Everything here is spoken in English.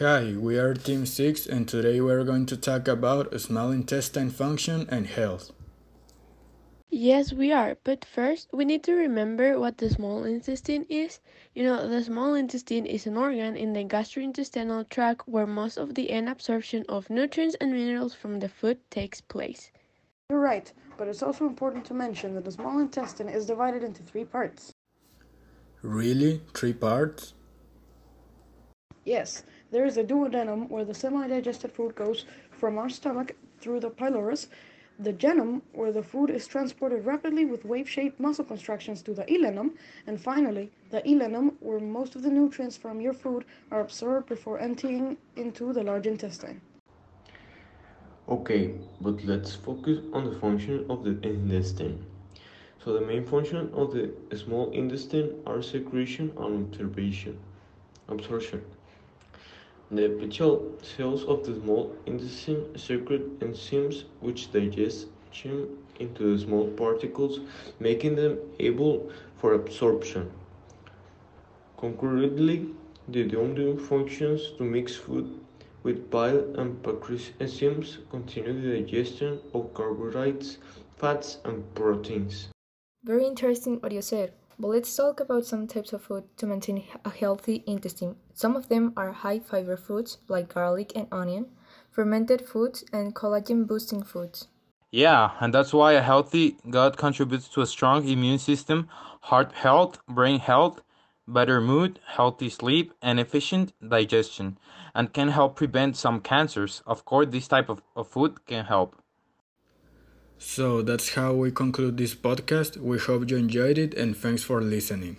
Hi, we are Team 6 and today we are going to talk about small intestine function and health. Yes, we are. But first, we need to remember what the small intestine is. You know, the small intestine is an organ in the gastrointestinal tract where most of the end absorption of nutrients and minerals from the food takes place. You're right, but it's also important to mention that the small intestine is divided into three parts. Really? Three parts? Yes, there is a duodenum where the semi-digested food goes from our stomach through the pylorus, the jejunum where the food is transported rapidly with wave-shaped muscle contractions to the ileum, and finally, the ileum where most of the nutrients from your food are absorbed before emptying into the large intestine. Okay, but let's focus on the function of the intestine. So the main function of the small intestine are secretion and absorption. Absorption. The epithelial cells of the small intestine secrete enzymes which digest them into small particles, making them able for absorption. Concurrently, the duodenum functions to mix food with bile and pancreas enzymes continue the digestion of carbohydrates, fats, and proteins. Very interesting what you said. But let's talk about some types of food to maintain a healthy intestine. Some of them are high fiber foods like garlic and onion, fermented foods, and collagen boosting foods. Yeah, and that's why a healthy gut contributes to a strong immune system, heart health, brain health, better mood, healthy sleep, and efficient digestion, and can help prevent some cancers. Of course, this type of, of food can help. So that's how we conclude this podcast. We hope you enjoyed it and thanks for listening.